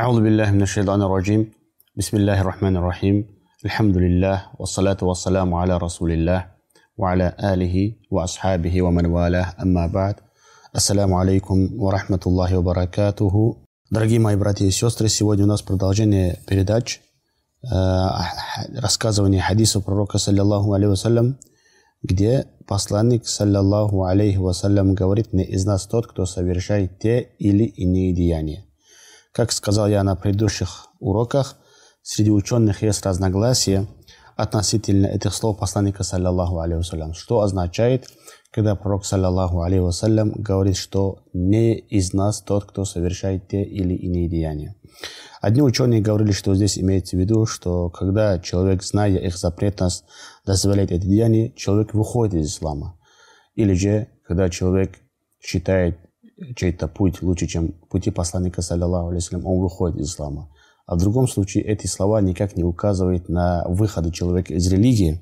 أعوذ بالله من الشيطان الرجيم بسم الله الرحمن الرحيم الحمد لله والصلاة والسلام على رسول الله وعلى آله وأصحابه ومن والاه أما بعد Ассаляму алейкум ва рахматуллахи ва баракатуху. Дорогие мои братья и сестры, сегодня у нас продолжение передач, э, рассказывание хадисов пророка, саллиллаху алейхи вассалям, где посланник, саллиллаху алейхи вассалям, говорит, не из нас тот, кто совершает те или иные деяния. Как сказал я на предыдущих уроках, среди ученых есть разногласия относительно этих слов посланника, саллиллаху алейхи. Что означает – когда пророк, саллаллаху алейхи говорит, что не из нас тот, кто совершает те или иные деяния. Одни ученые говорили, что здесь имеется в виду, что когда человек, зная их запретность, дозволяет эти деяния, человек выходит из ислама. Или же, когда человек считает чей-то путь лучше, чем пути посланника, саллаллаху алейхи он выходит из ислама. А в другом случае эти слова никак не указывают на выход человека из религии.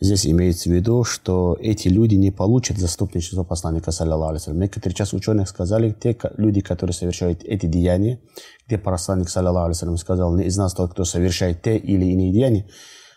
Здесь имеется в виду, что эти люди не получат заступничество посланника, саллиллаху алейhi Некоторые часть ученых сказали, те люди, которые совершают эти деяния, где посланник, саллиллаху алейhi сказал, не из нас тот, кто совершает те или иные деяния,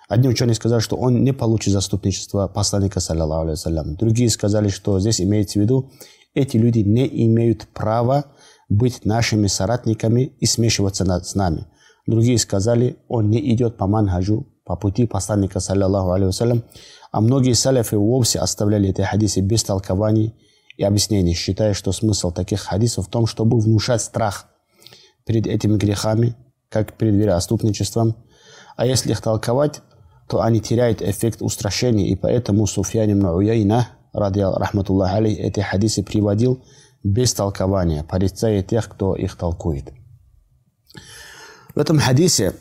Одни ученые сказали, что он не получит заступничество посланника, саллиллаху алейhi Другие сказали, что здесь имеется в виду, эти люди не имеют права быть нашими соратниками и смешиваться с нами. Другие сказали, он не идет по манхаджу по пути посланника, саллиллаху алейhi а многие саляфы вовсе оставляли эти хадисы без толкований и объяснений, считая, что смысл таких хадисов в том, чтобы внушать страх перед этими грехами, как перед вероотступничеством. А если их толковать, то они теряют эффект устрашения, и поэтому Суфьян ибн ради рахматуллах алей, эти хадисы приводил без толкования, порицая тех, кто их толкует. В этом хадисе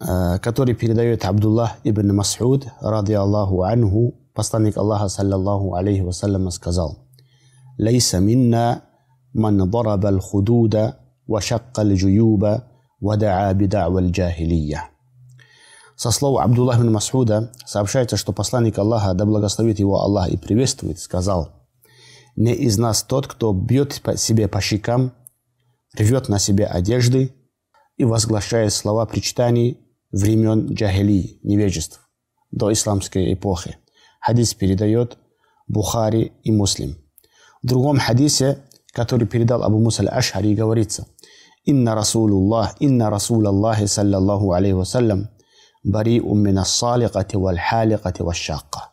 Э, который передает Абдуллах ибн Мас'уд, ради Аллаху анху, посланник Аллаха, саллаллаху алейхи вассалям, сказал, «Лейса минна ман дараба al-худуда ва шакка al-джуюба ва даа бидa'ва al-джахилия». Со слов Абдуллаха ибн Мас'уда сообщается, что посланник Аллаха, да благословит его Аллах и приветствует, сказал, «Не из нас тот, кто бьет себе по щекам, рвет на себе одежды и возглашает слова причитаний времен джахили, невежеств, до исламской эпохи. Хадис передает Бухари и Муслим. В другом хадисе, который передал Абу Муса аль-Ашхари, говорится «Инна Расулуллах, инна Расулаллахи саллаллаху алейхи вассалям бари уммина саликати валь халикати вашакка».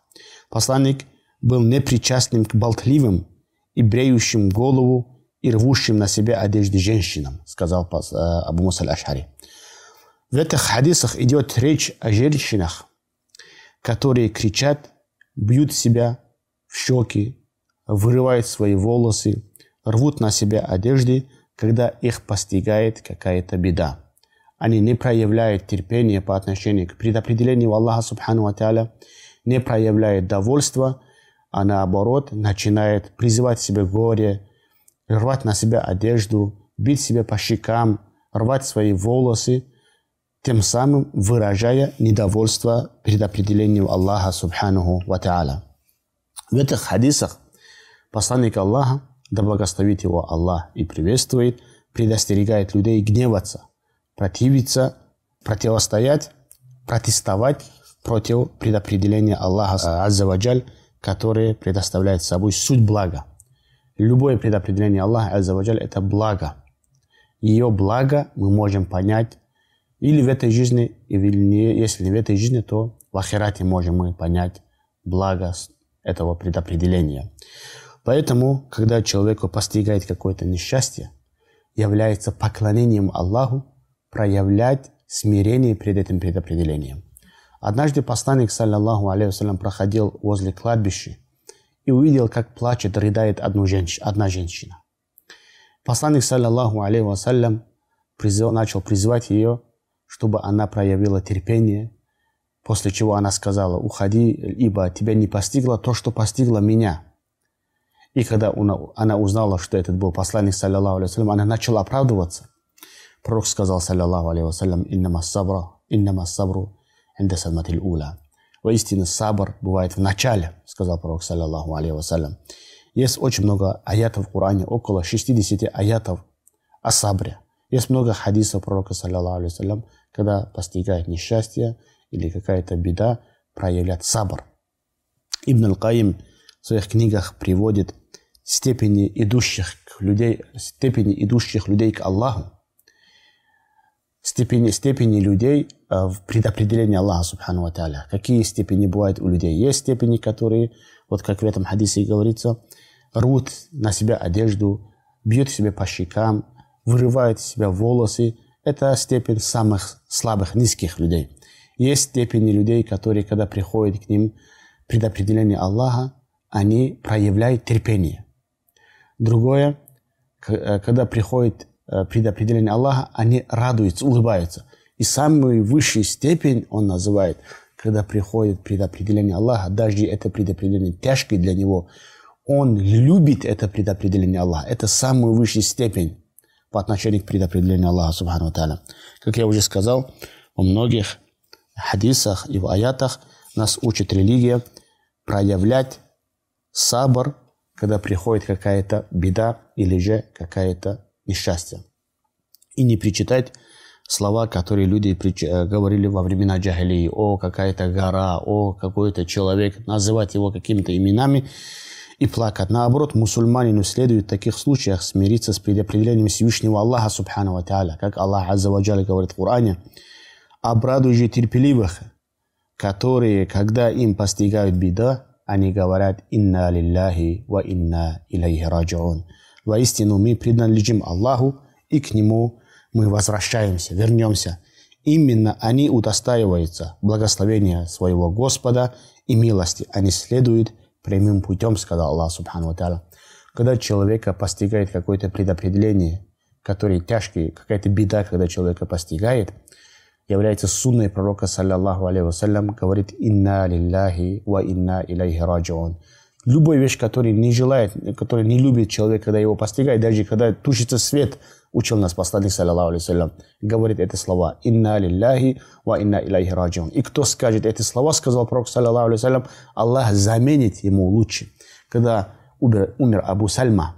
Посланник был непричастным к болтливым и бреющим голову и рвущим на себе одежды женщинам, сказал э, Абу Муса аль-Ашхари. В этих хадисах идет речь о женщинах, которые кричат, бьют себя в щеки, вырывают свои волосы, рвут на себе одежды, когда их постигает какая-то беда. Они не проявляют терпения по отношению к предопределению Аллаха Субхану Ва не проявляют довольства, а наоборот начинает призывать себе горе, рвать на себя одежду, бить себя по щекам, рвать свои волосы – тем самым выражая недовольство перед определением Аллаха Субханаху Ва. В этих хадисах посланник Аллаха, да благословит его Аллах и приветствует, предостерегает людей гневаться, противиться, противостоять, протестовать против предопределения Аллаха Аззаваджаль, которое предоставляет собой суть блага. Любое предопределение Аллаха Аззаваджаль – это благо. Ее благо мы можем понять или в этой жизни, или не, если не в этой жизни, то в ахирате можем мы понять благо этого предопределения. Поэтому, когда человеку постигает какое-то несчастье, является поклонением Аллаху проявлять смирение перед этим предопределением. Однажды посланник, саллаллаху алейхи проходил возле кладбища и увидел, как плачет, рыдает одну женщ... одна женщина. Посланник, саллаллаху алейхи призыв... начал призывать ее чтобы она проявила терпение, после чего она сказала, уходи, ибо тебя не постигло то, что постигло меня. И когда она узнала, что этот был посланник, саллиллаху алейhi она начала оправдываться. Пророк сказал, саллиллаху алейhi вассалям, иннама сабра, иннама сабру, инда садматил ула. Воистину, сабр бывает в начале, сказал пророк, саллиллаху вассалям. Есть очень много аятов в Коране, около 60 аятов о сабре. Есть много хадисов пророка, саллиллаху алейhi когда постигает несчастье или какая-то беда, проявлять сабр. Ибн Аль-Каим в своих книгах приводит степени идущих к людей, степени идущих людей к Аллаху, степени, степени людей э, в предопределении Аллаха Субхану Ва Какие степени бывают у людей? Есть степени, которые, вот как в этом хадисе говорится, рвут на себя одежду, бьют себя по щекам, вырывают из себя волосы. Это степень самых слабых, низких людей. Есть степени людей, которые, когда приходят к ним предопределение Аллаха, они проявляют терпение. Другое, э, когда приходит э, предопределение Аллаха, они радуются, улыбаются. И самую высшую степень он называет, когда приходит предопределение Аллаха, даже это предопределение тяжкое для него, он любит это предопределение Аллаха. Это самая высшая степень по отношению к предопределению Аллаха Субхану Тааля. Как я уже сказал, во многих хадисах и в аятах нас учит религия проявлять сабр, когда приходит какая-то беда или же какая-то несчастье. И не причитать слова, которые люди э, говорили во времена джахилии. О, какая-то гора, о, какой-то человек. Называть его какими-то именами и плакать. Наоборот, мусульманину следует в таких случаях смириться с предопределением Всевышнего Аллаха, субхану ва как Аллах Азза говорит в Коране. Обрадуй же терпеливых, которые, когда им постигают беда, они говорят «Инна лилляхи ва инна илайхи раджиун». Воистину мы принадлежим Аллаху, и к Нему мы возвращаемся, вернемся. Именно они удостаиваются благословения своего Господа и милости. Они следуют прямым путем, сказал Аллах Субхану Ва Когда человека постигает какое-то предопределение, которое тяжкий, какая-то беда, когда человека постигает, является сунной пророка, саллаллаху алейхи вассалям, говорит «Инна лилляхи ва инна илайхи раджиун». Любой вещь, которая не желает, которая не любит человек, когда его постигает, даже когда тушится свет, учил нас посланник, саллаллаху алейхи говорит эти слова «Инна лилляхи ва инна илайхи раджиун». И кто скажет эти слова, сказал пророк, саллаллаху алейхи Аллах заменит ему лучше. Когда умер, умер Абу Сальма,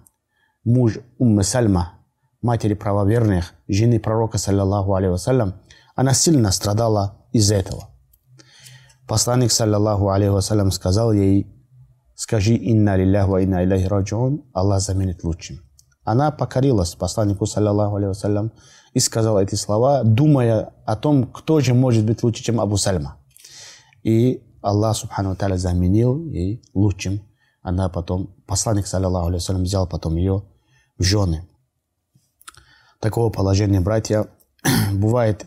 муж Уммы Сальма, матери правоверных, жены пророка, саллаллаху алейхи вассалям, она сильно страдала из-за этого. Посланник, саллаллаху алейхи вассалям, сказал ей, скажи «Инна лилляху ва инна илляхи раджиун», Аллах заменит лучшим. Она покорилась посланнику, саллаллаху алейхи вассалям, и сказала эти слова, думая о том, кто же может быть лучше, чем Абу Сальма. И Аллах, субхану таля, заменил ей лучшим. Она потом, посланник, саллаллаху алейхи вассалям, взял потом ее в жены. Такого положения, братья, бывает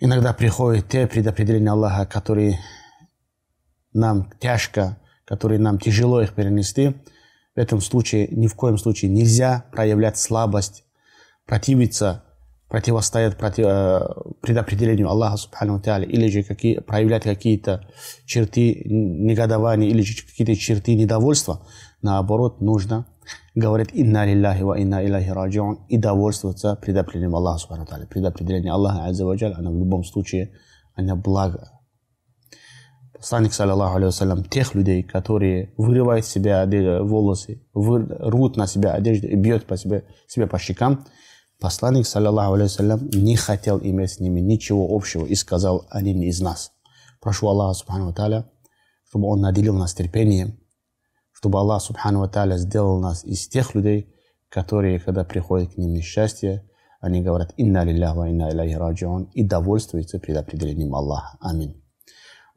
Иногда приходят те предопределения Аллаха, которые нам тяжко, которые нам тяжело их перенести. В этом случае ни в коем случае нельзя проявлять слабость, противиться, противостоять против, э, предопределению Аллаха Субхану Тааля, или же какие, проявлять какие-то черты негодования, или же какие-то черты недовольства. Наоборот, нужно говорит «Инна лилляхи ва инна илляхи раджиун» и довольствоваться предопределением Аллаха Субхану Тааля. Предопределение Аллаха Азza Ваджаль, оно в любом случае, оно благо. Посланник, саллаллаху алейhi тех людей, которые вырывают себя волосы, рвут на себя одежду и бьют по себе, себе по щекам, посланник, саллаллаху алейhi не хотел иметь с ними ничего общего и сказал, они не из нас. Прошу Аллаха, Субхану Тааля, чтобы Он наделил нас терпением, чтобы Аллах Субхану Ва сделал нас из тех людей, которые, когда приходит к ним несчастье, они говорят «Инна лиллях ва инна илайхи раджиун» и довольствуются предопределением Аллаха. Амин.